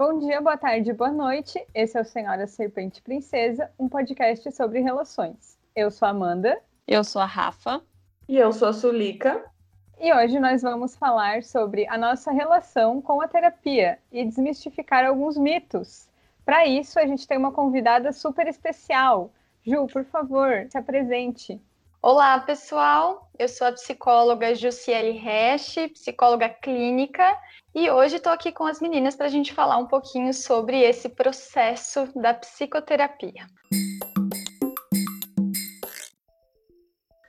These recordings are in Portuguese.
Bom dia, boa tarde, boa noite. Esse é o Senhora Serpente Princesa, um podcast sobre relações. Eu sou a Amanda. Eu sou a Rafa. E eu sou a Sulica. E hoje nós vamos falar sobre a nossa relação com a terapia e desmistificar alguns mitos. Para isso, a gente tem uma convidada super especial. Ju, por favor, se apresente. Olá, pessoal. Eu sou a psicóloga Jussiele Resch, psicóloga clínica, e hoje estou aqui com as meninas para a gente falar um pouquinho sobre esse processo da psicoterapia.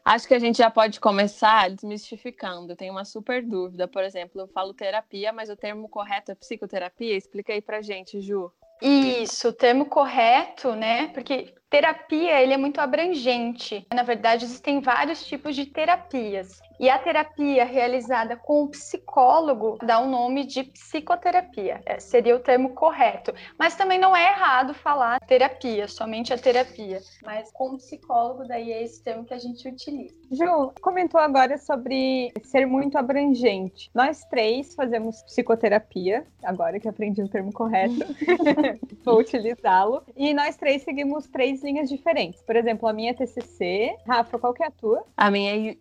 Acho que a gente já pode começar desmistificando. Tem uma super dúvida. Por exemplo, eu falo terapia, mas o termo correto é psicoterapia? Explica aí pra gente, Ju. Isso, o termo correto, né? Porque terapia ele é muito abrangente. Na verdade, existem vários tipos de terapias. E a terapia realizada com o psicólogo dá o um nome de psicoterapia. É, seria o termo correto. Mas também não é errado falar terapia, somente a terapia. Mas com o psicólogo, daí é esse termo que a gente utiliza. Ju, comentou agora sobre ser muito abrangente. Nós três fazemos psicoterapia, agora que aprendi o termo correto, vou utilizá-lo. E nós três seguimos três linhas diferentes. Por exemplo, a minha é TCC. Rafa, qual que é a tua? A minha é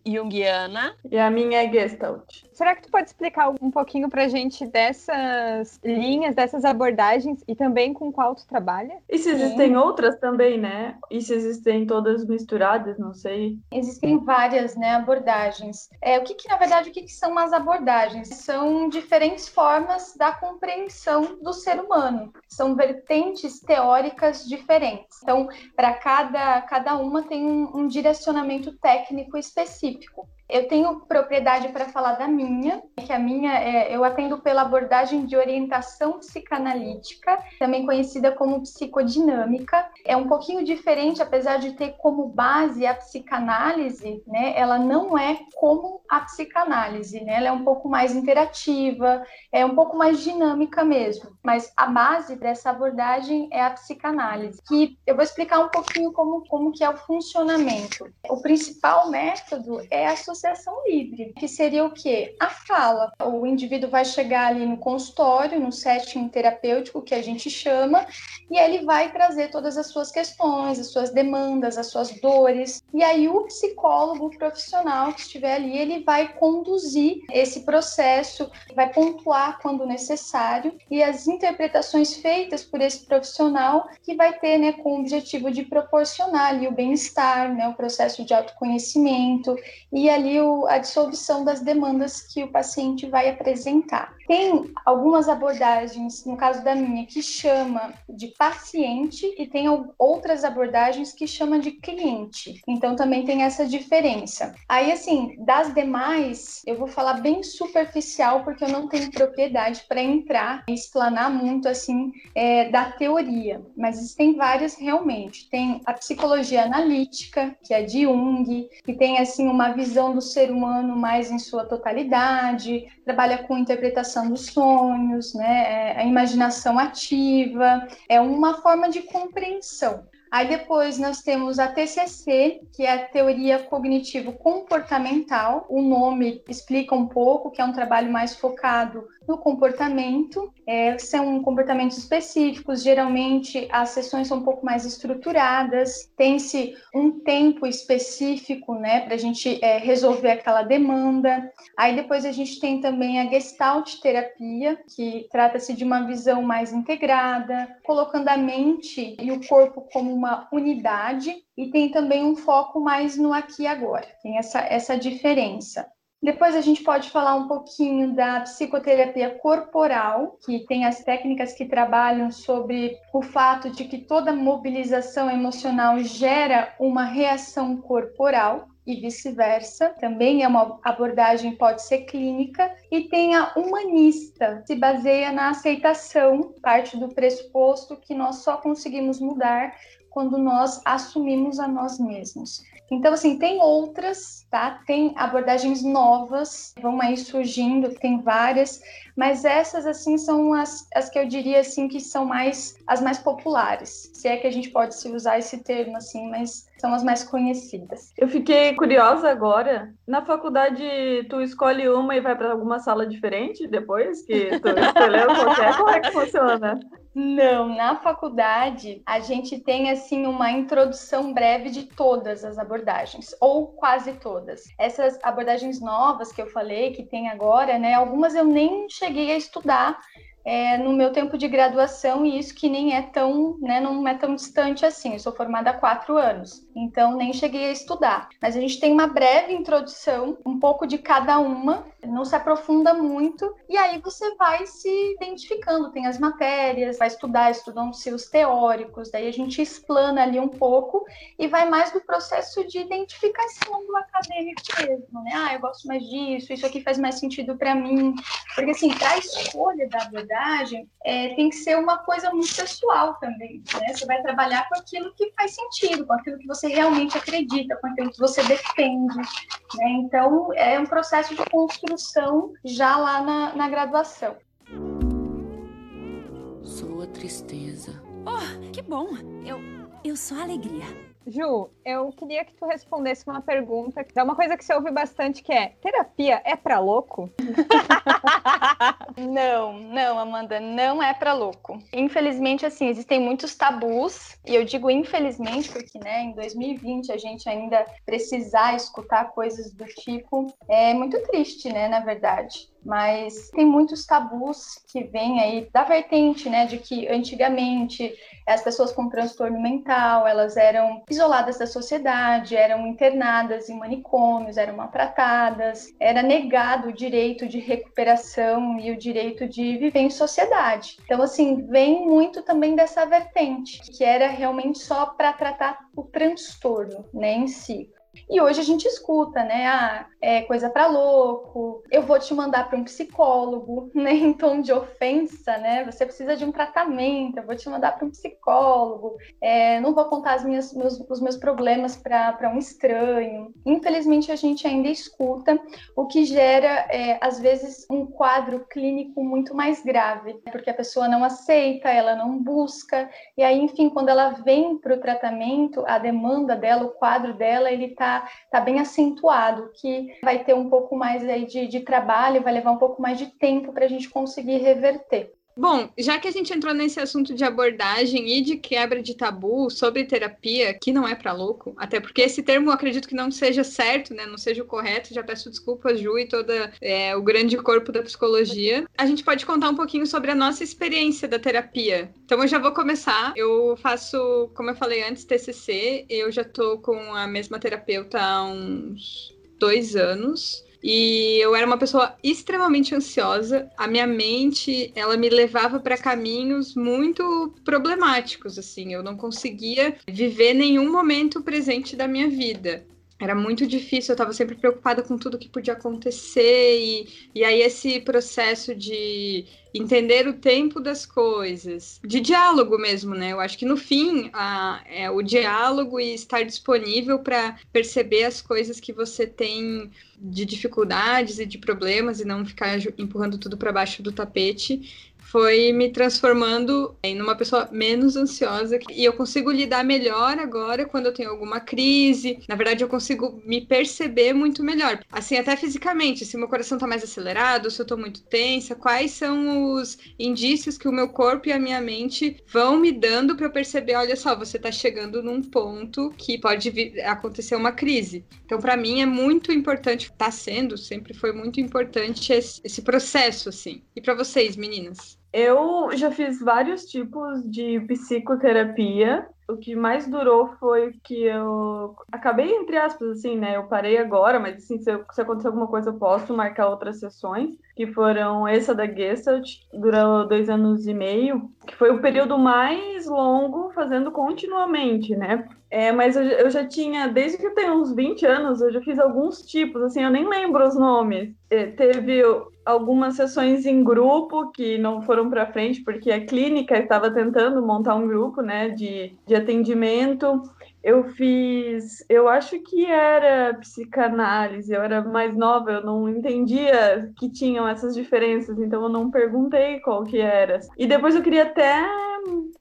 E a minha é Gestalt. Será que tu pode explicar um pouquinho pra gente dessas linhas, dessas abordagens e também com qual tu trabalha? E se existem Sim. outras também, né? E se existem todas misturadas, não sei. Existem várias, né, abordagens. É, o que, que na verdade, o que, que são as abordagens? São diferentes formas da compreensão do ser humano. São vertentes teóricas diferentes. Então, para cada, cada uma tem um, um direcionamento técnico específico. Eu tenho propriedade para falar da minha, que a minha é, eu atendo pela abordagem de orientação psicanalítica, também conhecida como psicodinâmica. É um pouquinho diferente, apesar de ter como base a psicanálise, né? Ela não é como a psicanálise, né? Ela é um pouco mais interativa, é um pouco mais dinâmica mesmo. Mas a base dessa abordagem é a psicanálise, que eu vou explicar um pouquinho como como que é o funcionamento. O principal método é a associação livre, que seria o quê? A fala. O indivíduo vai chegar ali no consultório, no setting terapêutico que a gente chama, e ele vai trazer todas as suas questões, as suas demandas, as suas dores. E aí o psicólogo profissional que estiver ali, ele vai conduzir esse processo, vai pontuar quando necessário, e as interpretações feitas por esse profissional que vai ter, né, com o objetivo de proporcionar ali o bem-estar, né, o processo de autoconhecimento e ali a dissolução das demandas que o paciente vai apresentar. Tem algumas abordagens, no caso da minha, que chama de paciente e tem outras abordagens que chama de cliente. Então também tem essa diferença. Aí assim, das demais, eu vou falar bem superficial porque eu não tenho propriedade para entrar e explanar muito assim é, da teoria, mas existem várias realmente. Tem a psicologia analítica, que é de Jung, que tem assim uma visão do ser humano mais em sua totalidade, trabalha com interpretação interpretação dos sonhos, né? É a imaginação ativa, é uma forma de compreensão. Aí depois nós temos a TCC, que é a teoria cognitivo comportamental. O nome explica um pouco que é um trabalho mais focado no comportamento. É, são comportamentos específicos, geralmente as sessões são um pouco mais estruturadas, tem-se um tempo específico né, para a gente é, resolver aquela demanda. Aí depois a gente tem também a Gestalt terapia, que trata-se de uma visão mais integrada, colocando a mente e o corpo como uma unidade, e tem também um foco mais no aqui e agora. Tem essa, essa diferença. Depois a gente pode falar um pouquinho da psicoterapia corporal, que tem as técnicas que trabalham sobre o fato de que toda mobilização emocional gera uma reação corporal e vice-versa. Também é uma abordagem pode ser clínica e tem a humanista, se baseia na aceitação, parte do pressuposto que nós só conseguimos mudar quando nós assumimos a nós mesmos. Então, assim, tem outras, tá? Tem abordagens novas, vão aí surgindo, tem várias, mas essas, assim, são as, as que eu diria, assim, que são mais, as mais populares, se é que a gente pode se usar esse termo, assim, mas são as mais conhecidas. Eu fiquei curiosa agora. Na faculdade, tu escolhe uma e vai para alguma sala diferente depois que tu escolheu qualquer? Como é que funciona? Não, na faculdade a gente tem assim uma introdução breve de todas as abordagens, ou quase todas. Essas abordagens novas que eu falei, que tem agora, né? Algumas eu nem cheguei a estudar, é, no meu tempo de graduação e isso que nem é tão, né, não é tão distante assim. Eu sou formada há quatro anos, então nem cheguei a estudar. Mas a gente tem uma breve introdução, um pouco de cada uma, não se aprofunda muito e aí você vai se identificando. Tem as matérias, vai estudar, estudam-se os teóricos, daí a gente explana ali um pouco e vai mais do processo de identificação do acadêmico mesmo, né? Ah, eu gosto mais disso, isso aqui faz mais sentido para mim, porque assim, para a escolha da abordagem, é, tem que ser uma coisa muito pessoal também. Né? Você vai trabalhar com aquilo que faz sentido, com aquilo que você realmente acredita, com aquilo que você defende. Né? Então, é um processo de construção já lá na, na graduação. Sou a tristeza. Oh, que bom! Eu, eu sou a alegria. Ju, eu queria que tu respondesse uma pergunta. É uma coisa que você ouve bastante que é: terapia é para louco? não, não, Amanda, não é para louco. Infelizmente, assim, existem muitos tabus, e eu digo infelizmente porque, né, em 2020 a gente ainda precisar escutar coisas do tipo é muito triste, né, na verdade mas tem muitos tabus que vêm aí da vertente, né, de que antigamente as pessoas com transtorno mental, elas eram isoladas da sociedade, eram internadas em manicômios, eram maltratadas, era negado o direito de recuperação e o direito de viver em sociedade. Então, assim, vem muito também dessa vertente, que era realmente só para tratar o transtorno, né, em si. E hoje a gente escuta, né? Ah, é coisa para louco, eu vou te mandar para um psicólogo, né? Em tom de ofensa, né? Você precisa de um tratamento, eu vou te mandar para um psicólogo, é, não vou contar as minhas, meus, os meus problemas para um estranho. Infelizmente, a gente ainda escuta, o que gera, é, às vezes, um quadro clínico muito mais grave, porque a pessoa não aceita, ela não busca, e aí, enfim, quando ela vem para o tratamento, a demanda dela, o quadro dela, ele está tá bem acentuado, que vai ter um pouco mais aí de, de trabalho, vai levar um pouco mais de tempo para a gente conseguir reverter. Bom, já que a gente entrou nesse assunto de abordagem e de quebra de tabu sobre terapia, que não é para louco, até porque esse termo eu acredito que não seja certo, né? Não seja o correto. Já peço desculpas, Ju, e todo é, o grande corpo da psicologia. A gente pode contar um pouquinho sobre a nossa experiência da terapia. Então eu já vou começar. Eu faço, como eu falei antes, TCC. Eu já tô com a mesma terapeuta há uns dois anos. E eu era uma pessoa extremamente ansiosa. A minha mente, ela me levava para caminhos muito problemáticos, assim. Eu não conseguia viver nenhum momento presente da minha vida era muito difícil, eu estava sempre preocupada com tudo que podia acontecer, e, e aí esse processo de entender o tempo das coisas, de diálogo mesmo, né? Eu acho que no fim a, é o diálogo e estar disponível para perceber as coisas que você tem de dificuldades e de problemas e não ficar empurrando tudo para baixo do tapete foi me transformando em uma pessoa menos ansiosa e eu consigo lidar melhor agora quando eu tenho alguma crise. Na verdade, eu consigo me perceber muito melhor. Assim, até fisicamente, se meu coração tá mais acelerado, se eu tô muito tensa, quais são os indícios que o meu corpo e a minha mente vão me dando para eu perceber, olha só, você tá chegando num ponto que pode acontecer uma crise. Então, para mim é muito importante, tá sendo, sempre foi muito importante esse, esse processo assim. E para vocês, meninas? Eu já fiz vários tipos de psicoterapia. O que mais durou foi que eu acabei, entre aspas, assim, né? Eu parei agora, mas assim, se, se acontecer alguma coisa, eu posso marcar outras sessões, que foram essa da Gestalt, durou dois anos e meio, que foi o período mais longo fazendo continuamente, né? É, mas eu, eu, já tinha, desde que eu tenho uns 20 anos, eu já fiz alguns tipos, assim, eu nem lembro os nomes. É, teve algumas sessões em grupo que não foram para frente, porque a clínica estava tentando montar um grupo, né, de, de atendimento. Eu fiz, eu acho que era psicanálise, eu era mais nova, eu não entendia que tinham essas diferenças, então eu não perguntei qual que era. E depois eu queria até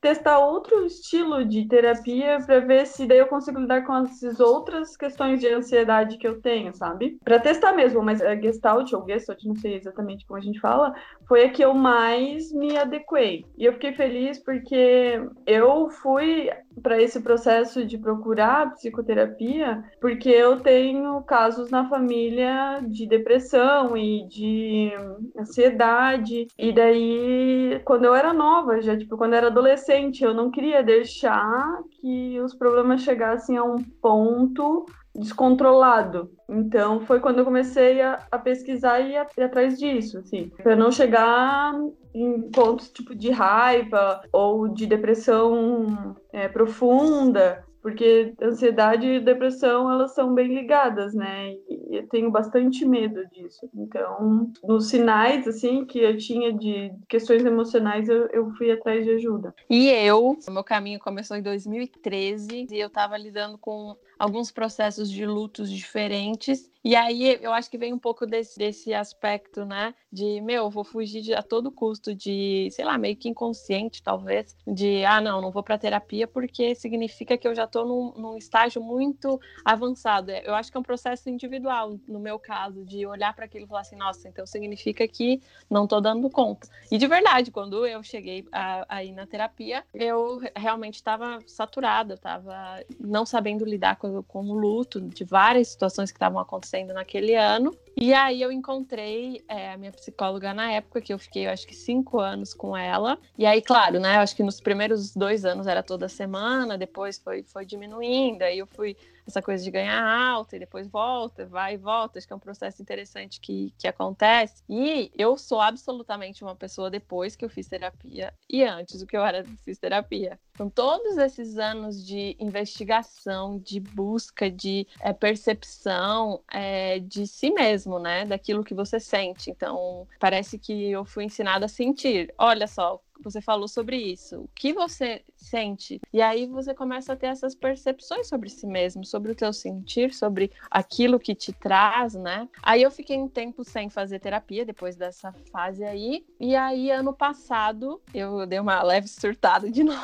testar outro estilo de terapia para ver se daí eu consigo lidar com essas outras questões de ansiedade que eu tenho, sabe? Para testar mesmo, mas a Gestalt ou Gestalt, não sei exatamente como a gente fala, foi a que eu mais me adequei. E eu fiquei feliz porque eu fui para esse processo de procurar psicoterapia, porque eu tenho casos na família de depressão e de ansiedade. E daí, quando eu era nova, já tipo, quando eu era adolescente, eu não queria deixar que os problemas chegassem a um ponto descontrolado. Então foi quando eu comecei a, a pesquisar e ir atrás disso, assim, para não chegar em pontos tipo de raiva ou de depressão é, profunda, porque ansiedade e depressão elas são bem ligadas, né? E eu tenho bastante medo disso. Então, nos sinais assim que eu tinha de questões emocionais, eu, eu fui atrás de ajuda. E eu, meu caminho começou em 2013 e eu estava lidando com alguns processos de lutos diferentes. E aí eu acho que vem um pouco desse, desse aspecto, né? De, meu, vou fugir de, a todo custo de, sei lá, meio que inconsciente, talvez, de, ah, não, não vou para terapia porque significa que eu já estou num, num estágio muito avançado. Eu acho que é um processo individual, no meu caso, de olhar para aquilo e falar assim, nossa, então significa que não estou dando conta. E de verdade, quando eu cheguei aí na terapia, eu realmente estava saturada, estava não sabendo lidar com com luto de várias situações que estavam acontecendo naquele ano. E aí eu encontrei é, a minha psicóloga na época, que eu fiquei, eu acho que cinco anos com ela. E aí, claro, né? Eu acho que nos primeiros dois anos era toda semana, depois foi, foi diminuindo, aí eu fui essa coisa de ganhar alta e depois volta, vai e volta. Acho que é um processo interessante que, que acontece. E eu sou absolutamente uma pessoa depois que eu fiz terapia e antes do que eu era fiz terapia. Então, todos esses anos de investigação, de busca, de é, percepção é, de si mesmo, né? Daquilo que você sente. Então, parece que eu fui ensinada a sentir. Olha só, você falou sobre isso. O que você sente? E aí você começa a ter essas percepções sobre si mesmo, sobre o teu sentir, sobre aquilo que te traz, né? Aí eu fiquei um tempo sem fazer terapia depois dessa fase aí. E aí ano passado eu dei uma leve surtada de novo.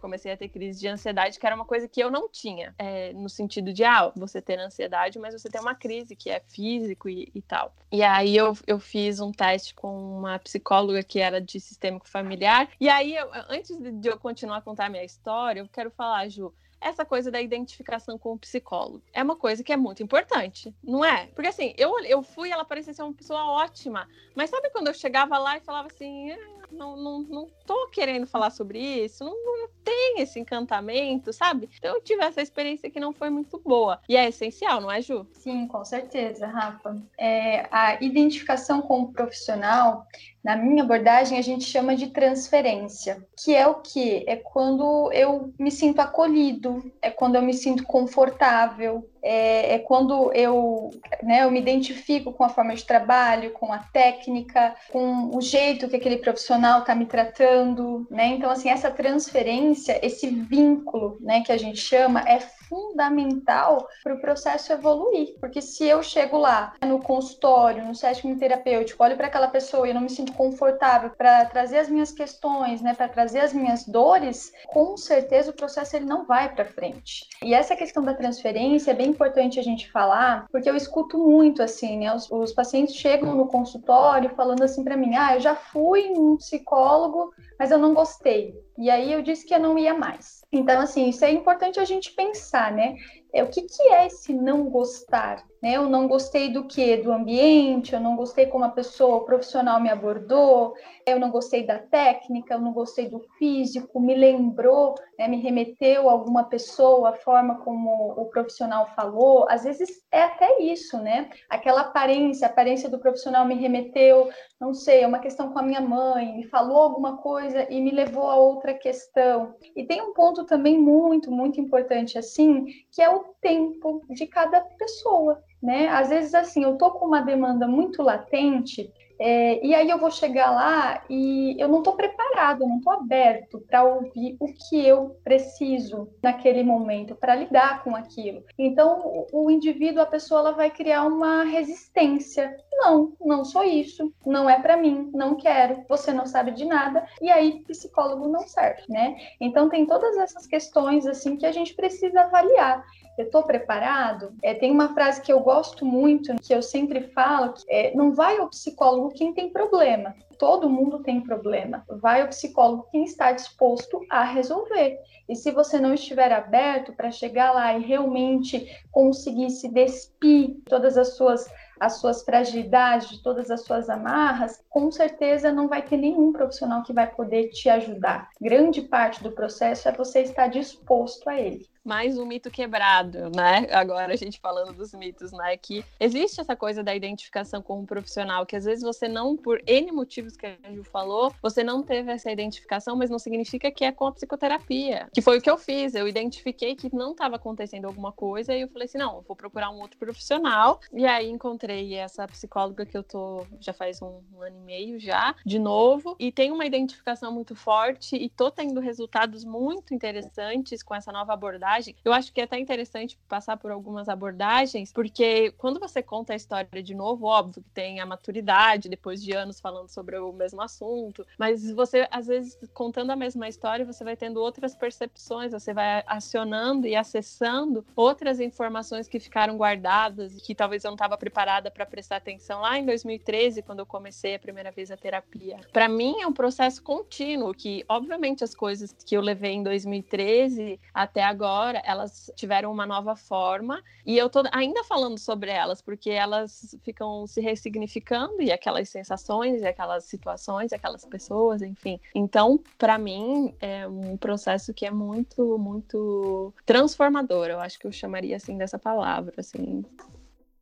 Comecei a ter crise de ansiedade, que era uma coisa que eu não tinha. É, no sentido de, ah, você ter ansiedade, mas você tem uma crise que é físico e, e tal. E aí eu, eu fiz um teste com uma psicóloga que era de sistêmico familiar. E aí, eu, antes de eu continuar a contar a minha história, eu quero falar, Ju, essa coisa da identificação com o psicólogo. É uma coisa que é muito importante, não é? Porque assim, eu, eu fui, ela parecia ser uma pessoa ótima, mas sabe quando eu chegava lá e falava assim, ah, não, não, não tô querendo falar sobre isso, não, não tem esse encantamento, sabe? Então eu tive essa experiência que não foi muito boa. E é essencial, não é, Ju? Sim, com certeza, Rafa. É, a identificação com o profissional, na minha abordagem, a gente chama de transferência, que é o que? É quando eu me sinto acolhido, é quando eu me sinto confortável, é, é, quando eu, né, eu me identifico com a forma de trabalho, com a técnica, com o jeito que aquele profissional está me tratando, né? Então, assim, essa transferência, esse vínculo, né, que a gente chama, é fundamental para o processo evoluir. Porque se eu chego lá no consultório, no sétimo terapêutico, olho para aquela pessoa e eu não me sinto confortável para trazer as minhas questões, né, para trazer as minhas dores, com certeza o processo ele não vai para frente. E essa questão da transferência é bem importante a gente falar, porque eu escuto muito assim, né, os, os pacientes chegam no consultório falando assim para mim: "Ah, eu já fui um psicólogo, mas eu não gostei". E aí eu disse que eu não ia mais. Então, assim, isso é importante a gente pensar, né? É, o que, que é esse não gostar? Né? Eu não gostei do que? Do ambiente, eu não gostei como a pessoa, o profissional me abordou, eu não gostei da técnica, eu não gostei do físico, me lembrou, né, me remeteu a alguma pessoa, a forma como o profissional falou. Às vezes é até isso, né? Aquela aparência, a aparência do profissional me remeteu, não sei, é uma questão com a minha mãe, me falou alguma coisa e me levou a outra questão. E tem um ponto também muito, muito importante assim, que é o tempo de cada pessoa né? Às vezes, assim, eu tô com uma demanda muito latente, é, e aí eu vou chegar lá e eu não estou preparado, eu não estou aberto para ouvir o que eu preciso naquele momento, para lidar com aquilo. Então, o, o indivíduo, a pessoa, ela vai criar uma resistência. Não, não sou isso, não é para mim, não quero, você não sabe de nada, e aí psicólogo não serve, né? Então, tem todas essas questões, assim, que a gente precisa avaliar eu estou preparado? É, tem uma frase que eu gosto muito, que eu sempre falo, que é, não vai ao psicólogo quem tem problema. Todo mundo tem problema. Vai ao psicólogo quem está disposto a resolver. E se você não estiver aberto para chegar lá e realmente conseguir se despir todas as suas as suas fragilidades, de todas as suas amarras, com certeza não vai ter nenhum profissional que vai poder te ajudar. Grande parte do processo é você estar disposto a ele mais um mito quebrado, né? Agora a gente falando dos mitos, né? Que existe essa coisa da identificação com um profissional, que às vezes você não, por N motivos que a Ju falou, você não teve essa identificação, mas não significa que é com a psicoterapia. Que foi o que eu fiz. Eu identifiquei que não estava acontecendo alguma coisa e eu falei assim: não, vou procurar um outro profissional. E aí encontrei essa psicóloga que eu tô já faz um, um ano e meio já, de novo, e tem uma identificação muito forte e tô tendo resultados muito interessantes com essa nova abordagem eu acho que é até interessante passar por algumas abordagens, porque quando você conta a história de novo, óbvio que tem a maturidade, depois de anos falando sobre o mesmo assunto, mas você, às vezes, contando a mesma história, você vai tendo outras percepções, você vai acionando e acessando outras informações que ficaram guardadas, que talvez eu não estava preparada para prestar atenção lá em 2013, quando eu comecei a primeira vez a terapia. Para mim, é um processo contínuo, que, obviamente, as coisas que eu levei em 2013 até agora, agora elas tiveram uma nova forma e eu tô ainda falando sobre elas porque elas ficam se ressignificando e aquelas sensações, e aquelas situações, e aquelas pessoas, enfim. Então, para mim é um processo que é muito, muito transformador. Eu acho que eu chamaria assim dessa palavra, assim.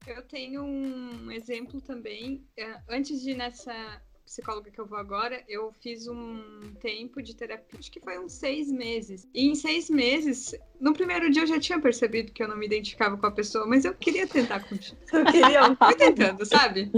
Eu tenho um exemplo também. É, antes de nessa psicóloga que eu vou agora, eu fiz um tempo de terapia, acho que foi uns seis meses. E em seis meses, no primeiro dia eu já tinha percebido que eu não me identificava com a pessoa, mas eu queria tentar continuar. Eu queria, fui tentando, sabe?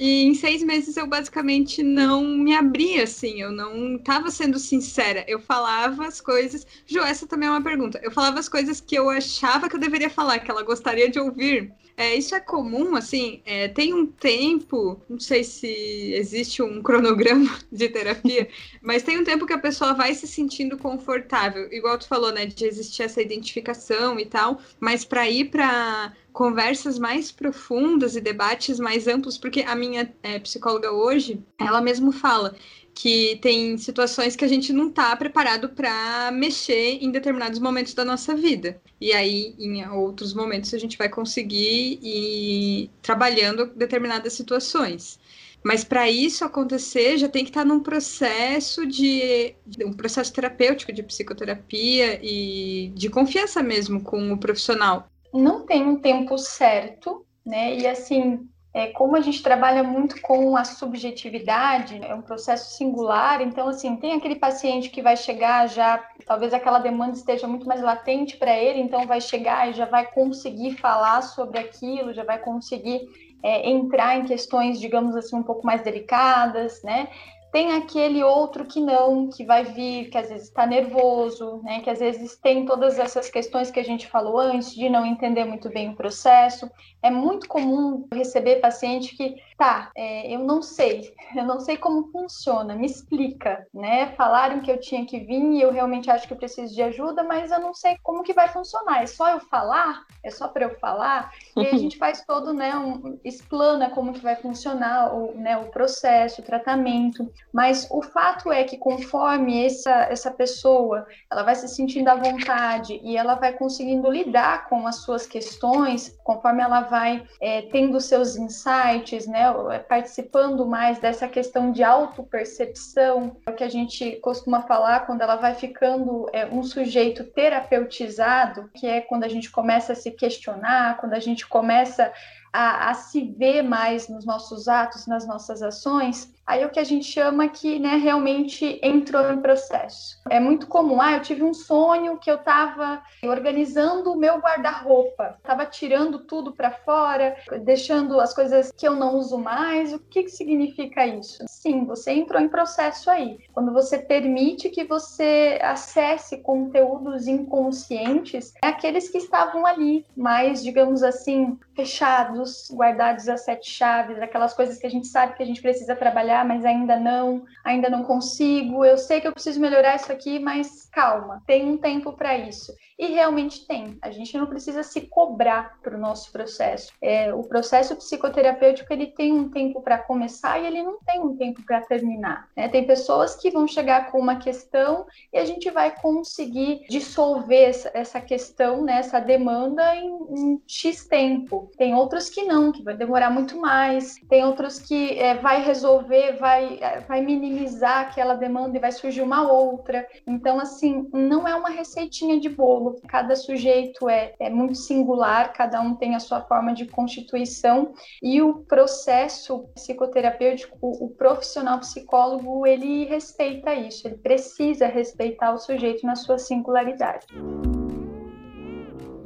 E em seis meses eu basicamente não me abria, assim, eu não estava sendo sincera. Eu falava as coisas. Jo, essa também é uma pergunta. Eu falava as coisas que eu achava que eu deveria falar, que ela gostaria de ouvir. É, isso é comum, assim, é, tem um tempo, não sei se existe um cronograma de terapia, mas tem um tempo que a pessoa vai se sentindo confortável, igual tu falou, né, de existir essa identificação e tal, mas para ir para conversas mais profundas e debates mais amplos, porque a minha é, psicóloga hoje, ela mesmo fala que tem situações que a gente não está preparado para mexer em determinados momentos da nossa vida. E aí, em outros momentos, a gente vai conseguir ir trabalhando determinadas situações. Mas para isso acontecer, já tem que estar tá num processo de, de, um processo terapêutico de psicoterapia e de confiança mesmo com o profissional não tem um tempo certo, né? E assim, é, como a gente trabalha muito com a subjetividade, é um processo singular, então, assim, tem aquele paciente que vai chegar já, talvez aquela demanda esteja muito mais latente para ele, então vai chegar e já vai conseguir falar sobre aquilo, já vai conseguir é, entrar em questões, digamos assim, um pouco mais delicadas, né? Tem aquele outro que não, que vai vir, que às vezes está nervoso, né? Que às vezes tem todas essas questões que a gente falou antes, de não entender muito bem o processo. É muito comum receber paciente que, tá, é, eu não sei, eu não sei como funciona, me explica, né? Falaram que eu tinha que vir e eu realmente acho que eu preciso de ajuda, mas eu não sei como que vai funcionar. É só eu falar? É só para eu falar? E aí a gente faz todo, né, um, explana como que vai funcionar o, né, o processo, o tratamento. Mas o fato é que conforme essa, essa pessoa, ela vai se sentindo à vontade e ela vai conseguindo lidar com as suas questões, conforme ela vai é, tendo seus insights, né, participando mais dessa questão de autopercepção, é que a gente costuma falar quando ela vai ficando é, um sujeito terapeutizado, que é quando a gente começa a se questionar, quando a gente começa a, a, se ver mais nos nossos atos, nas nossas ações, aí o que a gente chama que né, realmente entrou em processo. É muito comum, ah, eu tive um sonho que eu estava organizando o meu guarda-roupa, estava tirando tudo para fora, deixando as coisas que eu não uso mais. O que, que significa isso? Sim, você entrou em processo aí. Quando você permite que você acesse conteúdos inconscientes, é aqueles que estavam ali, mais, digamos assim, fechados, guardados a sete chaves, aquelas coisas que a gente sabe que a gente precisa trabalhar, mas ainda não, ainda não consigo. Eu sei que eu preciso melhorar isso aqui, mas calma, tem um tempo para isso. E realmente tem. A gente não precisa se cobrar para o nosso processo. É, o processo psicoterapêutico ele tem um tempo para começar e ele não tem um tempo para terminar. Né? Tem pessoas que vão chegar com uma questão e a gente vai conseguir dissolver essa, essa questão, né, essa demanda em, em, X tempo. Tem outros que não, que vai demorar muito mais. Tem outros que é, vai resolver, vai, é, vai minimizar aquela demanda e vai surgir uma outra. Então, assim, não é uma receitinha de bolo cada sujeito é, é muito singular, cada um tem a sua forma de constituição e o processo psicoterapêutico, o profissional psicólogo, ele respeita isso, ele precisa respeitar o sujeito na sua singularidade.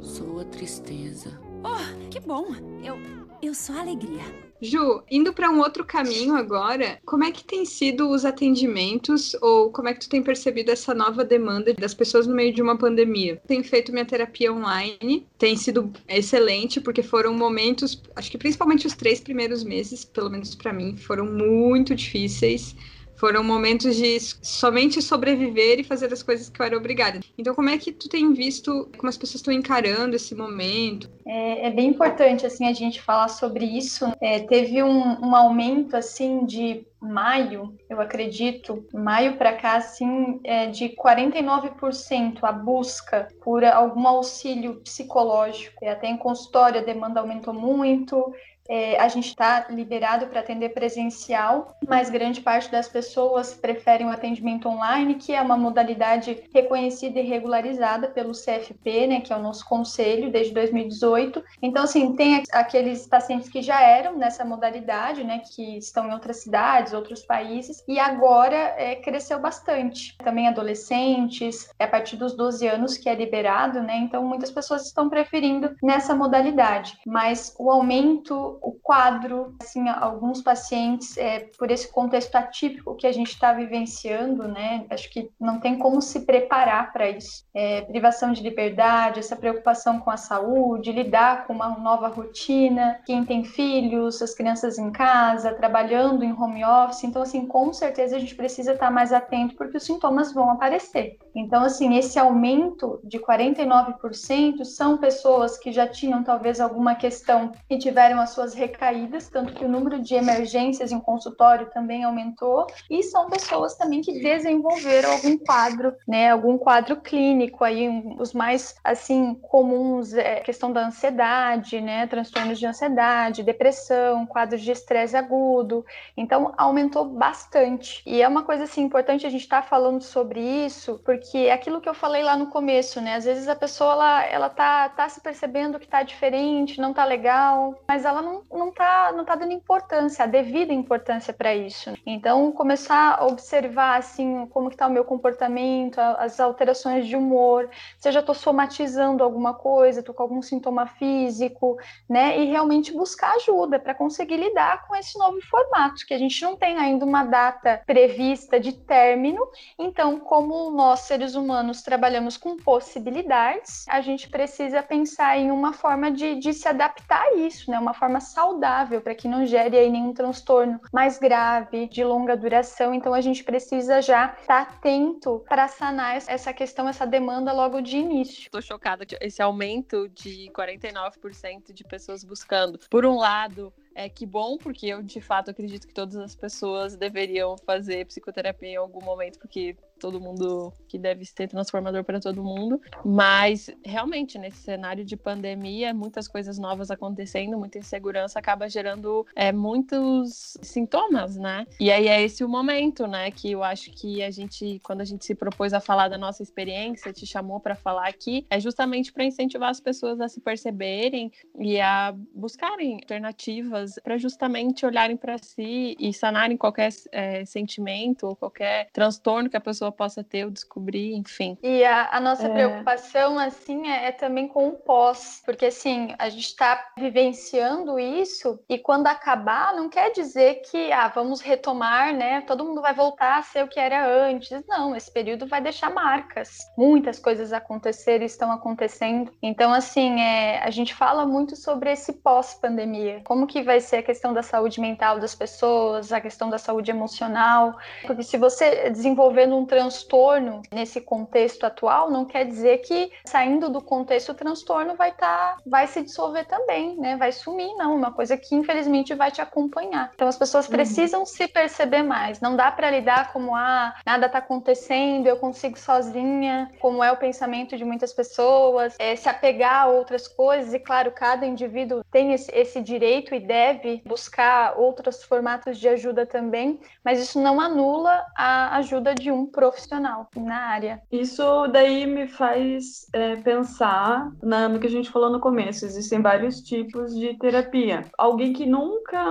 Sou a tristeza. Oh, que bom! Eu, eu sou alegria. Ju, indo para um outro caminho agora, como é que tem sido os atendimentos ou como é que tu tem percebido essa nova demanda das pessoas no meio de uma pandemia? Tenho feito minha terapia online, tem sido excelente porque foram momentos, acho que principalmente os três primeiros meses, pelo menos para mim, foram muito difíceis foram momentos de somente sobreviver e fazer as coisas que eu era obrigada. Então, como é que tu tem visto como as pessoas estão encarando esse momento? É, é bem importante, assim, a gente falar sobre isso. É, teve um, um aumento, assim, de maio, eu acredito, maio para cá, assim, é de 49% a busca por algum auxílio psicológico. E até em consultório a demanda aumentou muito, é, a gente está liberado para atender presencial, mas grande parte das pessoas preferem o atendimento online, que é uma modalidade reconhecida e regularizada pelo CFP, né, que é o nosso conselho desde 2018. Então, assim, tem aqueles pacientes que já eram nessa modalidade, né, que estão em outras cidades, outros países, e agora é, cresceu bastante. Também adolescentes, é a partir dos 12 anos que é liberado, né, então muitas pessoas estão preferindo nessa modalidade, mas o aumento o quadro, assim, alguns pacientes, é, por esse contexto atípico que a gente está vivenciando, né, acho que não tem como se preparar para isso. É, privação de liberdade, essa preocupação com a saúde, lidar com uma nova rotina, quem tem filhos, as crianças em casa, trabalhando em home office, então, assim, com certeza a gente precisa estar tá mais atento porque os sintomas vão aparecer. Então, assim, esse aumento de 49% são pessoas que já tinham talvez alguma questão e tiveram as suas pessoas recaídas, tanto que o número de emergências em consultório também aumentou, e são pessoas também que desenvolveram algum quadro, né, algum quadro clínico aí, os mais assim comuns é questão da ansiedade, né, transtornos de ansiedade, depressão, quadros de estresse agudo. Então aumentou bastante. E é uma coisa assim importante a gente estar tá falando sobre isso, porque é aquilo que eu falei lá no começo, né? Às vezes a pessoa ela, ela tá, tá se percebendo que tá diferente, não tá legal, mas ela não não, está não tá dando importância, a devida importância para isso. Então, começar a observar, assim, como que tá o meu comportamento, as alterações de humor, se eu já estou somatizando alguma coisa, estou com algum sintoma físico, né? E realmente buscar ajuda para conseguir lidar com esse novo formato, que a gente não tem ainda uma data prevista de término. Então, como nós, seres humanos, trabalhamos com possibilidades, a gente precisa pensar em uma forma de, de se adaptar a isso, né? Uma forma saudável, para que não gere aí nenhum transtorno mais grave, de longa duração. Então a gente precisa já estar tá atento para sanar essa questão, essa demanda logo de início. Estou chocada esse aumento de 49% de pessoas buscando. Por um lado, é que bom, porque eu de fato acredito que todas as pessoas deveriam fazer psicoterapia em algum momento, porque todo mundo que deve ser transformador para todo mundo. Mas realmente, nesse cenário de pandemia, muitas coisas novas acontecendo, muita insegurança acaba gerando é, muitos sintomas, né? E aí é esse o momento, né? Que eu acho que a gente, quando a gente se propôs a falar da nossa experiência, te chamou para falar aqui, é justamente para incentivar as pessoas a se perceberem e a buscarem alternativas pessoas para justamente olharem para si e sanarem qualquer é, sentimento ou qualquer transtorno que a pessoa possa ter ou descobrir, enfim. E a, a nossa é. preocupação, assim, é, é, também com o pós, porque, assim, a gente está vivenciando isso e quando acabar, não quer dizer que, ah, vamos retomar, né? Todo mundo vai voltar a ser o que era antes. Não, esse período vai deixar marcas. Muitas coisas acontecerem estão acontecendo. Então, assim, é, a gente fala muito sobre esse pós-pandemia. Como que vai ser a questão da saúde mental das pessoas, a questão da saúde emocional. Porque se você desenvolvendo um transtorno nesse contexto atual, não quer dizer que saindo do contexto o transtorno vai estar, tá, vai se dissolver também, né? Vai sumir, não. Uma coisa que infelizmente vai te acompanhar. Então as pessoas uhum. precisam uhum. se perceber mais. Não dá para lidar como ah, nada tá acontecendo, eu consigo sozinha, como é o pensamento de muitas pessoas, é, se apegar a outras coisas. E claro, cada indivíduo tem esse, esse direito e deve buscar outros formatos de ajuda também, mas isso não anula a ajuda de um profissional na área. Isso daí me faz é, pensar na, no que a gente falou no começo. Existem vários tipos de terapia. Alguém que nunca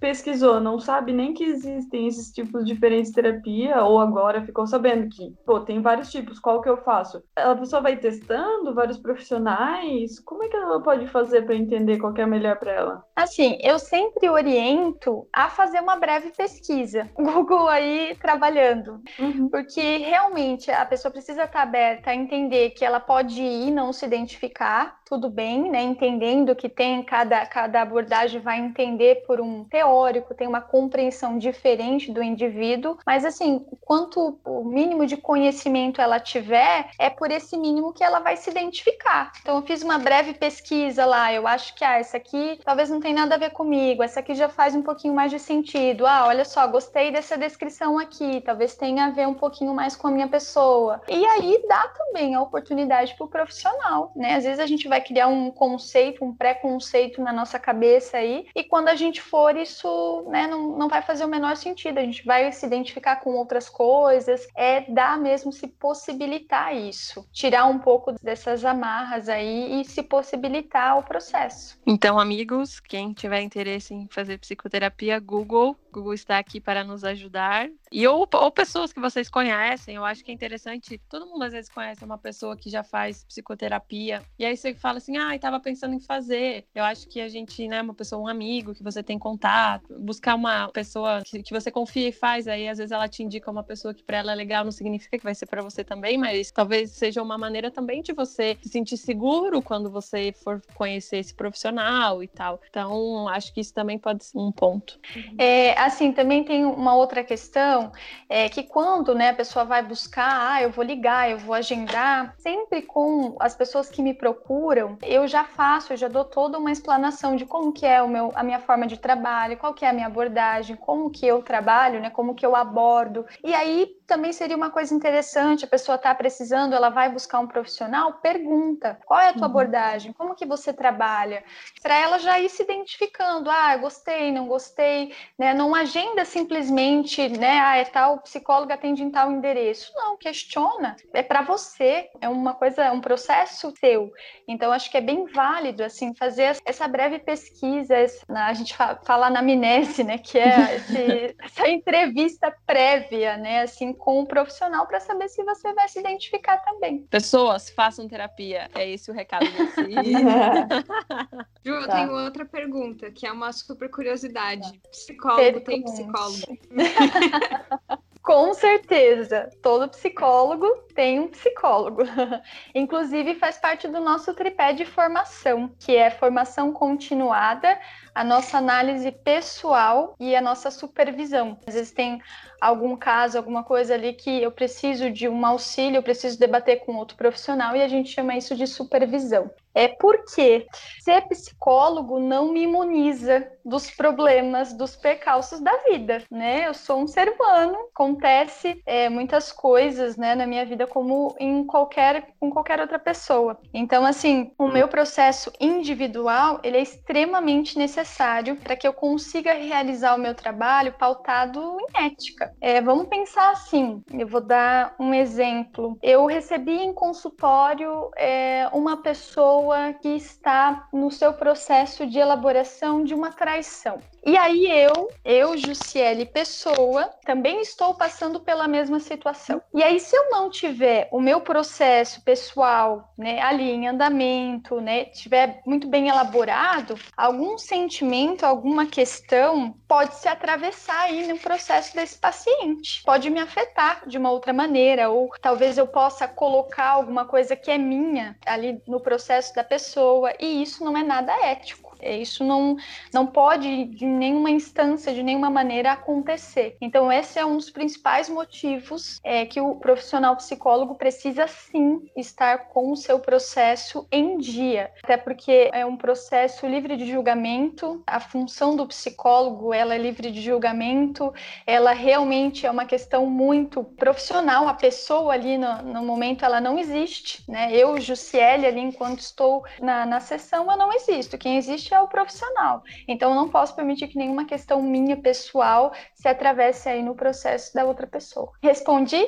pesquisou, não sabe nem que existem esses tipos diferentes de terapia, ou agora ficou sabendo que, pô, tem vários tipos, qual que eu faço? A pessoa vai testando vários profissionais? Como é que ela pode fazer para entender qual é melhor para ela? Assim, eu sempre oriento a fazer uma breve pesquisa. Google aí trabalhando. Uhum. Porque realmente a pessoa precisa estar aberta a entender que ela pode ir e não se identificar, tudo bem, né? Entendendo que tem cada, cada abordagem vai entender por um teórico, tem uma compreensão diferente do indivíduo, mas assim, quanto o mínimo de conhecimento ela tiver, é por esse mínimo que ela vai se identificar. Então eu fiz uma breve pesquisa lá, eu acho que ah, essa aqui talvez não tem nada a ver comigo, essa aqui já faz um pouquinho mais de sentido. Ah, olha só, gostei dessa descrição aqui, talvez tenha a ver um pouquinho mais com a minha pessoa. E aí dá também a oportunidade para o profissional, né? Às vezes a gente vai criar um conceito, um pré-conceito na nossa cabeça aí, e quando a gente for, isso né, não, não vai fazer o menor sentido. A gente vai se identificar com outras coisas, é dar mesmo se possibilitar isso, tirar um pouco dessas amarras aí e se possibilitar o processo. Então, amigos, quem tiver interesse em fazer psicoterapia, Google, Google está aqui para nos ajudar. E ou, ou pessoas que vocês conhecem, eu acho que é interessante. Todo mundo às vezes conhece uma pessoa que já faz psicoterapia. E aí você fala assim: ah, estava pensando em fazer. Eu acho que a gente, né, uma pessoa, um amigo que você tem contato, buscar uma pessoa que, que você confia e faz, aí às vezes ela te indica uma pessoa que para ela é legal, não significa que vai ser para você também, mas talvez seja uma maneira também de você se sentir seguro quando você for conhecer esse profissional e tal. Então, acho que isso também pode ser um ponto. É, assim, também tem uma outra questão, é que quando né, a pessoa vai buscar, ah, eu vou ligar, eu vou agendar, sempre com as pessoas que me procuram, eu já faço, eu já dou toda uma explanação de como que é o meu, a minha forma de trabalho, qual que é a minha abordagem, como que eu trabalho, né, como que eu abordo. E aí também seria uma coisa interessante, a pessoa está precisando, ela vai buscar um profissional, pergunta, qual é a tua uhum. abordagem, como que você trabalha, para ela já ir se identificando, ah, gostei, não gostei, né, não agenda simplesmente, né, ah, é tal psicóloga atende em tal endereço, não, questiona, é para você, é uma coisa, é um processo seu, então acho que é bem válido, assim, fazer essa breve pesquisa, a gente fala na amnese, né, que é esse, essa entrevista prévia, né, assim, com o profissional para saber se você vai se identificar também. Pessoas, façam terapia. É esse o recado desse. Ju, eu tá. tenho outra pergunta, que é uma super curiosidade. Tá. Psicólogo tem psicólogo? Com certeza, todo psicólogo tem um psicólogo. Inclusive, faz parte do nosso tripé de formação, que é formação continuada, a nossa análise pessoal e a nossa supervisão. Às vezes tem algum caso, alguma coisa ali que eu preciso de um auxílio, eu preciso debater com outro profissional e a gente chama isso de supervisão. É porque ser psicólogo não me imuniza dos problemas, dos percalços da vida, né? Eu sou um ser humano, acontece é, muitas coisas, né, na minha vida como em qualquer com qualquer outra pessoa. Então, assim, o meu processo individual ele é extremamente necessário necessário para que eu consiga realizar o meu trabalho pautado em ética. É, vamos pensar assim, eu vou dar um exemplo. Eu recebi em consultório é, uma pessoa que está no seu processo de elaboração de uma traição. E aí eu, eu, Jussiele Pessoa, também estou passando pela mesma situação. E aí se eu não tiver o meu processo pessoal, né, ali em andamento, né, tiver muito bem elaborado, algum sentimento, alguma questão pode se atravessar aí no processo desse paciente. Pode me afetar de uma outra maneira ou talvez eu possa colocar alguma coisa que é minha ali no processo da pessoa e isso não é nada ético. É, isso não, não pode, de nenhuma instância, de nenhuma maneira, acontecer. Então, esse é um dos principais motivos é, que o profissional psicólogo precisa sim estar com o seu processo em dia. Até porque é um processo livre de julgamento, a função do psicólogo ela é livre de julgamento, ela realmente é uma questão muito profissional. A pessoa ali no, no momento ela não existe, né? Eu, Jussiele, ali enquanto estou na, na sessão, eu não existo. Quem existe é o profissional. Então, eu não posso permitir que nenhuma questão minha pessoal se atravesse aí no processo da outra pessoa. Respondi?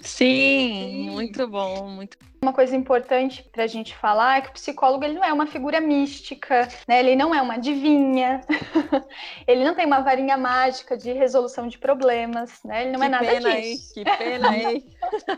Sim, muito bom, muito uma coisa importante para a gente falar é que o psicólogo ele não é uma figura mística, né? Ele não é uma adivinha, ele não tem uma varinha mágica de resolução de problemas, né? Ele não que é nada pena, disso. Hein? Que pena, hein?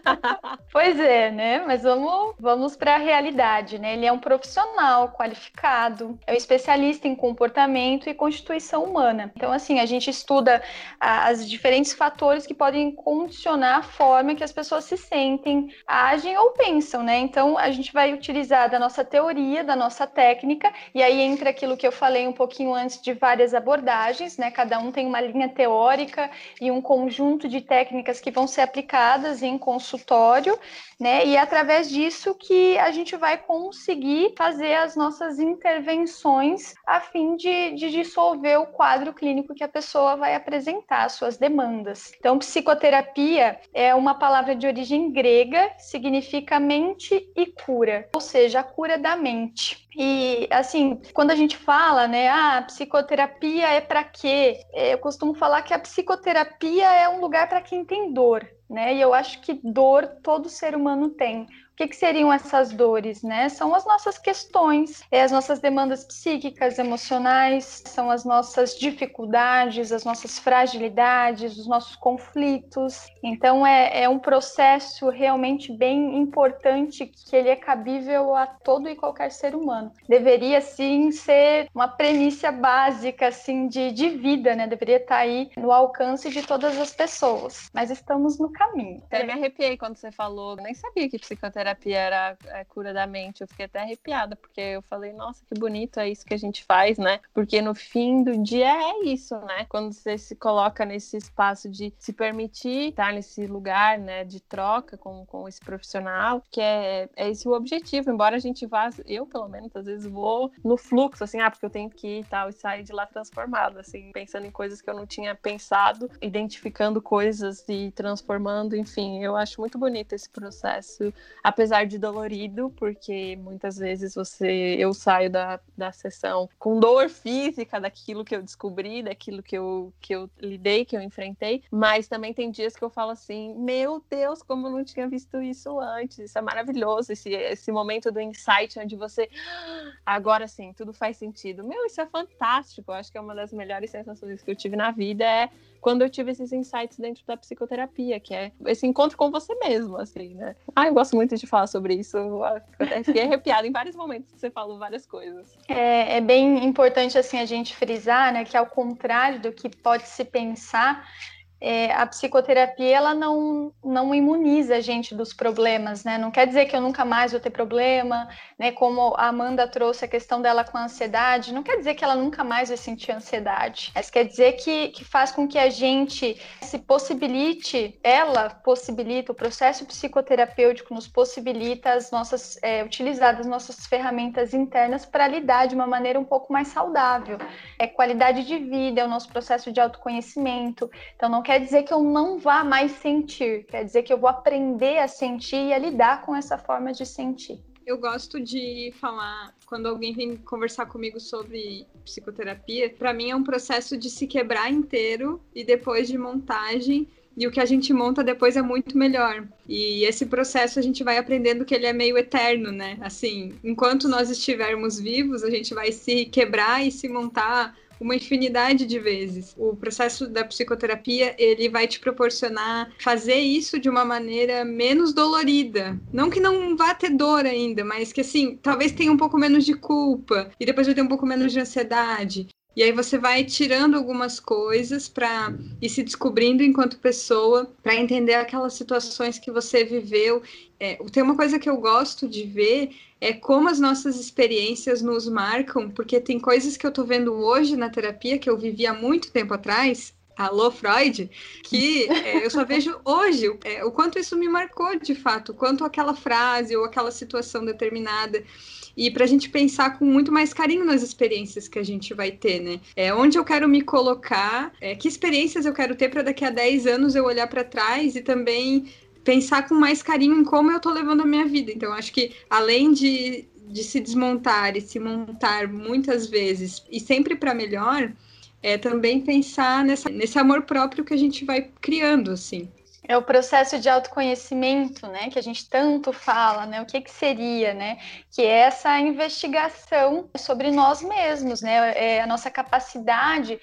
pois é, né? Mas vamos, vamos para a realidade, né? Ele é um profissional qualificado, é um especialista em comportamento e constituição humana. Então, assim, a gente estuda as diferentes fatores que podem condicionar a forma que as pessoas se sentem, agem ou pensam né? Então a gente vai utilizar da nossa teoria, da nossa técnica, e aí entra aquilo que eu falei um pouquinho antes de várias abordagens, né? Cada um tem uma linha teórica e um conjunto de técnicas que vão ser aplicadas em consultório, né? E é através disso que a gente vai conseguir fazer as nossas intervenções a fim de, de dissolver o quadro clínico que a pessoa vai apresentar, suas demandas. Então, psicoterapia é uma palavra de origem grega, significa mente e cura, ou seja, a cura da mente. E assim, quando a gente fala, né, ah, psicoterapia é para quê? Eu costumo falar que a psicoterapia é um lugar para quem tem dor, né? E eu acho que dor todo ser humano tem que, que seriam essas dores, né? São as nossas questões, é as nossas demandas psíquicas, emocionais, são as nossas dificuldades, as nossas fragilidades, os nossos conflitos. Então é, é um processo realmente bem importante que ele é cabível a todo e qualquer ser humano. Deveria sim ser uma premissa básica assim de, de vida, né? Deveria estar aí no alcance de todas as pessoas. Mas estamos no caminho. Até me arrepiei quando você falou, nem sabia que psicoterapia terapia era a cura da mente, eu fiquei até arrepiada, porque eu falei, nossa, que bonito é isso que a gente faz, né? Porque no fim do dia é isso, né? Quando você se coloca nesse espaço de se permitir estar nesse lugar, né, de troca com, com esse profissional, que é, é esse o objetivo, embora a gente vá, eu pelo menos, às vezes vou no fluxo, assim, ah, porque eu tenho que ir e tal, e sair de lá transformado, assim, pensando em coisas que eu não tinha pensado, identificando coisas e transformando, enfim, eu acho muito bonito esse processo, apesar de dolorido, porque muitas vezes você eu saio da, da sessão com dor física daquilo que eu descobri, daquilo que eu, que eu lidei, que eu enfrentei, mas também tem dias que eu falo assim, meu Deus, como eu não tinha visto isso antes, isso é maravilhoso, esse, esse momento do insight onde você, ah, agora sim, tudo faz sentido. Meu, isso é fantástico, eu acho que é uma das melhores sensações que eu tive na vida, é quando eu tive esses insights dentro da psicoterapia, que é esse encontro com você mesmo, assim, né? Ah, eu gosto muito de falar sobre isso. Eu fiquei arrepiada em vários momentos que você falou várias coisas. É, é bem importante, assim, a gente frisar, né, que ao contrário do que pode se pensar, é, a psicoterapia ela não, não imuniza a gente dos problemas, né? Não quer dizer que eu nunca mais vou ter problema, né? Como a Amanda trouxe a questão dela com a ansiedade, não quer dizer que ela nunca mais vai sentir ansiedade, mas quer dizer que, que faz com que a gente se possibilite, ela possibilita, o processo psicoterapêutico nos possibilita as nossas, é, utilizar as nossas ferramentas internas para lidar de uma maneira um pouco mais saudável. É qualidade de vida, é o nosso processo de autoconhecimento. Então, não quer dizer que eu não vá mais sentir, quer dizer que eu vou aprender a sentir e a lidar com essa forma de sentir. Eu gosto de falar, quando alguém vem conversar comigo sobre psicoterapia, para mim é um processo de se quebrar inteiro e depois de montagem e o que a gente monta depois é muito melhor. E esse processo a gente vai aprendendo que ele é meio eterno, né? Assim, enquanto nós estivermos vivos, a gente vai se quebrar e se montar uma infinidade de vezes. O processo da psicoterapia, ele vai te proporcionar fazer isso de uma maneira menos dolorida. Não que não vá ter dor ainda, mas que assim, talvez tenha um pouco menos de culpa e depois vai ter um pouco menos de ansiedade. E aí você vai tirando algumas coisas para ir se descobrindo enquanto pessoa, para entender aquelas situações que você viveu. É, tem uma coisa que eu gosto de ver é como as nossas experiências nos marcam, porque tem coisas que eu estou vendo hoje na terapia que eu vivi há muito tempo atrás. Alô, Freud, que é, eu só vejo hoje é, o quanto isso me marcou de fato, quanto aquela frase ou aquela situação determinada e para a gente pensar com muito mais carinho nas experiências que a gente vai ter, né? É onde eu quero me colocar, é, que experiências eu quero ter para daqui a 10 anos eu olhar para trás e também pensar com mais carinho em como eu estou levando a minha vida. Então, acho que além de, de se desmontar e se montar muitas vezes e sempre para melhor, é também pensar nessa, nesse amor próprio que a gente vai criando, assim. É o processo de autoconhecimento, né, que a gente tanto fala, né, o que que seria, né, que é essa investigação sobre nós mesmos, né, é a nossa capacidade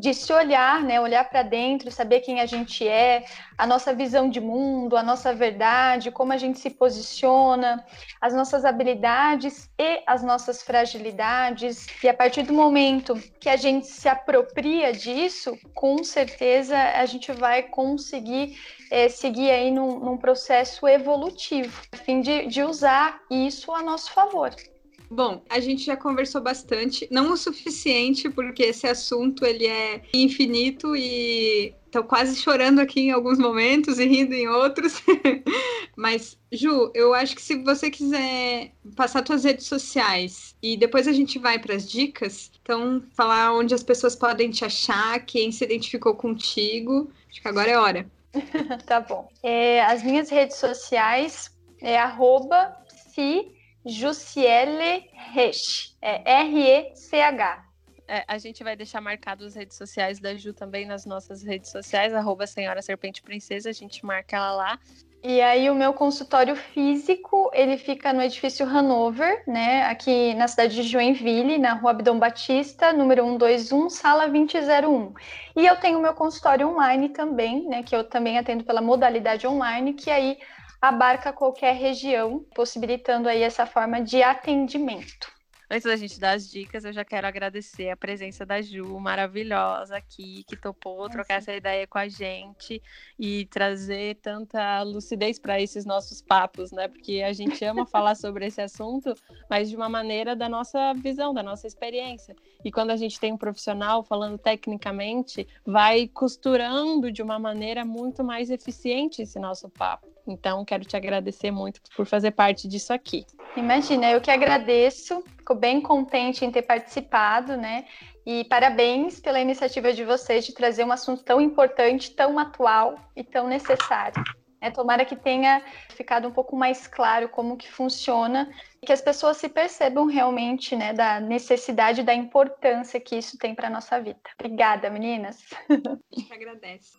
de se olhar, né, olhar para dentro, saber quem a gente é, a nossa visão de mundo, a nossa verdade, como a gente se posiciona, as nossas habilidades e as nossas fragilidades. E a partir do momento que a gente se apropria disso, com certeza a gente vai conseguir é, seguir aí num, num, processo evolutivo, a fim de, de usar isso a nosso favor. Bom, a gente já conversou bastante, não o suficiente, porque esse assunto ele é infinito e tô quase chorando aqui em alguns momentos e rindo em outros. Mas, Ju, eu acho que se você quiser passar suas redes sociais e depois a gente vai para as dicas, então falar onde as pessoas podem te achar, quem se identificou contigo, acho que agora é hora. tá bom. É, as minhas redes sociais é arroba se Jussiele Rech, é R-E-C-H. É, a gente vai deixar marcado as redes sociais da Ju também nas nossas redes sociais, arroba Senhora Serpente Princesa, a gente marca ela lá. E aí o meu consultório físico, ele fica no edifício Hanover, né, aqui na cidade de Joinville, na rua Abdom Batista, número 121, sala 2001. E eu tenho o meu consultório online também, né, que eu também atendo pela modalidade online, que aí abarca qualquer região, possibilitando aí essa forma de atendimento. Antes da gente dar as dicas, eu já quero agradecer a presença da Ju, maravilhosa aqui, que topou trocar essa ideia com a gente e trazer tanta lucidez para esses nossos papos, né? Porque a gente ama falar sobre esse assunto, mas de uma maneira da nossa visão, da nossa experiência. E quando a gente tem um profissional falando tecnicamente, vai costurando de uma maneira muito mais eficiente esse nosso papo. Então, quero te agradecer muito por fazer parte disso aqui. Imagina, eu que agradeço, fico bem contente em ter participado, né? E parabéns pela iniciativa de vocês de trazer um assunto tão importante, tão atual e tão necessário. É, tomara que tenha ficado um pouco mais claro como que funciona e que as pessoas se percebam realmente né, da necessidade, da importância que isso tem para a nossa vida. Obrigada, meninas. A gente agradece.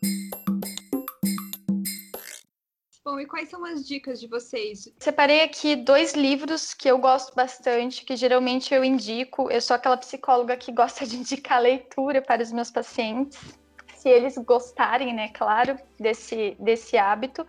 Bom, e quais são as dicas de vocês? Separei aqui dois livros que eu gosto bastante, que geralmente eu indico. Eu sou aquela psicóloga que gosta de indicar leitura para os meus pacientes. Se eles gostarem, né, claro, desse, desse hábito.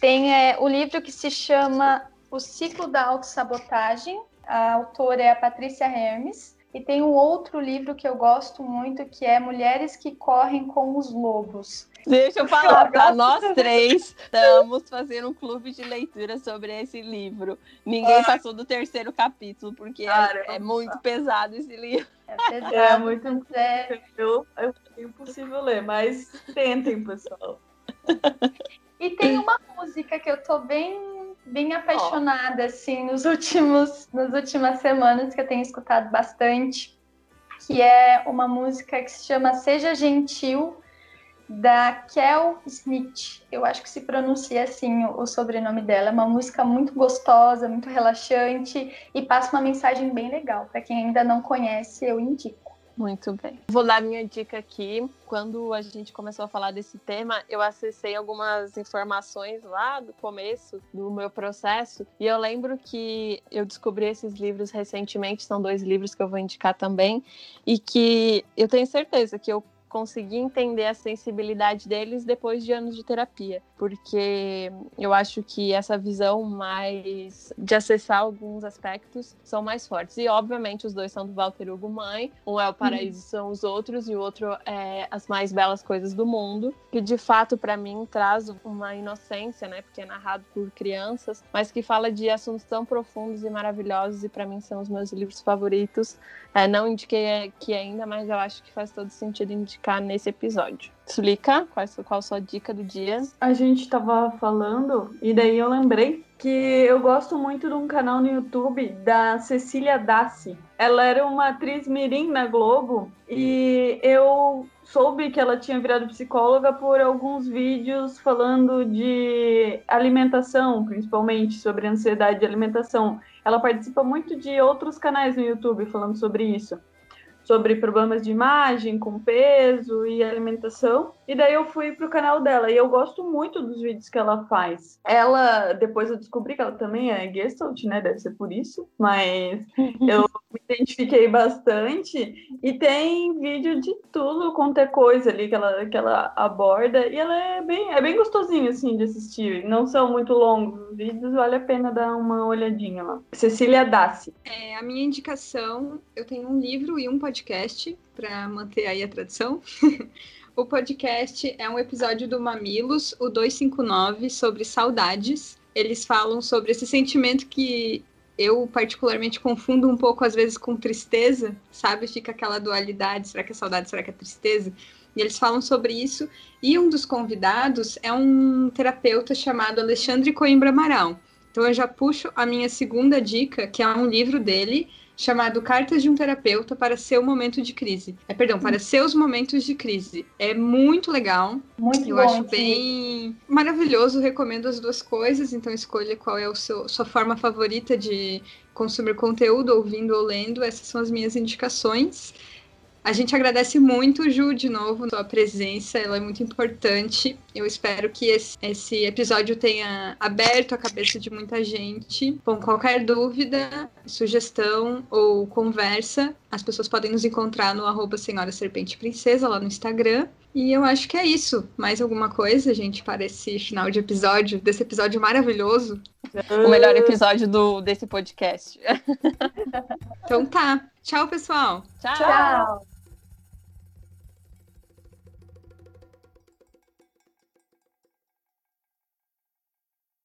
Tem é, o livro que se chama O Ciclo da Autossabotagem. A autora é a Patrícia Hermes. E tem um outro livro que eu gosto muito, que é Mulheres que Correm com os Lobos. Deixa eu falar, tá? Nós três estamos fazendo um clube de leitura sobre esse livro. Ninguém passou do terceiro capítulo, porque é, é, muito pesado esse livro. É pesado. É muito. Eu, é impossível ler, mas tentem, pessoal. E tem uma música que eu tô bem, bem apaixonada, oh. assim, nos últimos, nas últimas semanas, que eu tenho escutado bastante, que é uma música que se chama Seja Gentil, da Kel Smith. Eu acho que se pronuncia assim o, o sobrenome dela. É uma música muito gostosa, muito relaxante e passa uma mensagem bem legal. Para quem ainda não conhece, eu indico. Muito bem. Vou dar minha dica aqui. Quando a gente começou a falar desse tema, eu acessei algumas informações lá do começo do meu processo e eu lembro que eu descobri esses livros recentemente, são dois livros que eu vou indicar também, e que eu tenho certeza que eu consegui entender a sensibilidade deles depois de anos de terapia, porque eu acho que essa visão mais de acessar alguns aspectos são mais fortes. E obviamente os dois são do Walter Hugo Mãe, um é o Paraíso uhum. são os outros e o outro é As Mais Belas Coisas do Mundo, que de fato para mim traz uma inocência, né, porque é narrado por crianças, mas que fala de assuntos tão profundos e maravilhosos e para mim são os meus livros favoritos. É, não indiquei aqui ainda, mas eu acho que faz todo sentido indicar nesse episódio. Sulica, qual, qual a sua dica do dia? A gente estava falando e daí eu lembrei que eu gosto muito de um canal no YouTube da Cecília Dassi. Ela era uma atriz mirim na Globo e eu soube que ela tinha virado psicóloga por alguns vídeos falando de alimentação, principalmente sobre ansiedade de alimentação. Ela participa muito de outros canais no YouTube falando sobre isso sobre problemas de imagem, com peso e alimentação. E daí eu fui pro canal dela e eu gosto muito dos vídeos que ela faz. Ela, depois eu descobri que ela também é Gestalt, né? Deve ser por isso, mas eu me identifiquei bastante. E tem vídeo de tudo quanto é coisa ali que ela, que ela aborda. E ela é bem, é bem gostosinho, assim, de assistir. Não são muito longos os vídeos, vale a pena dar uma olhadinha lá. Cecília Dassi. É, a minha indicação, eu tenho um livro e um podcast podcast, para manter aí a tradição. o podcast é um episódio do Mamilos, o 259, sobre saudades. Eles falam sobre esse sentimento que eu particularmente confundo um pouco às vezes com tristeza, sabe? Fica aquela dualidade, será que é saudade, será que é tristeza? E eles falam sobre isso. E um dos convidados é um terapeuta chamado Alexandre Coimbra Amaral. Então eu já puxo a minha segunda dica, que é um livro dele, chamado Cartas de um Terapeuta para seu momento de crise. É, perdão, para seus momentos de crise. É muito legal. Muito Eu bom, acho bem maravilhoso, recomendo as duas coisas, então escolha qual é a sua forma favorita de consumir conteúdo, ouvindo ou lendo. Essas são as minhas indicações. A gente agradece muito, Ju, de novo, sua presença, ela é muito importante. Eu espero que esse, esse episódio tenha aberto a cabeça de muita gente. Bom, qualquer dúvida, sugestão ou conversa, as pessoas podem nos encontrar no arroba Senhora Serpente Princesa, lá no Instagram. E eu acho que é isso. Mais alguma coisa, gente, para esse final de episódio, desse episódio maravilhoso? O melhor episódio do, desse podcast. então tá. Tchau, pessoal. Tchau. Tchau.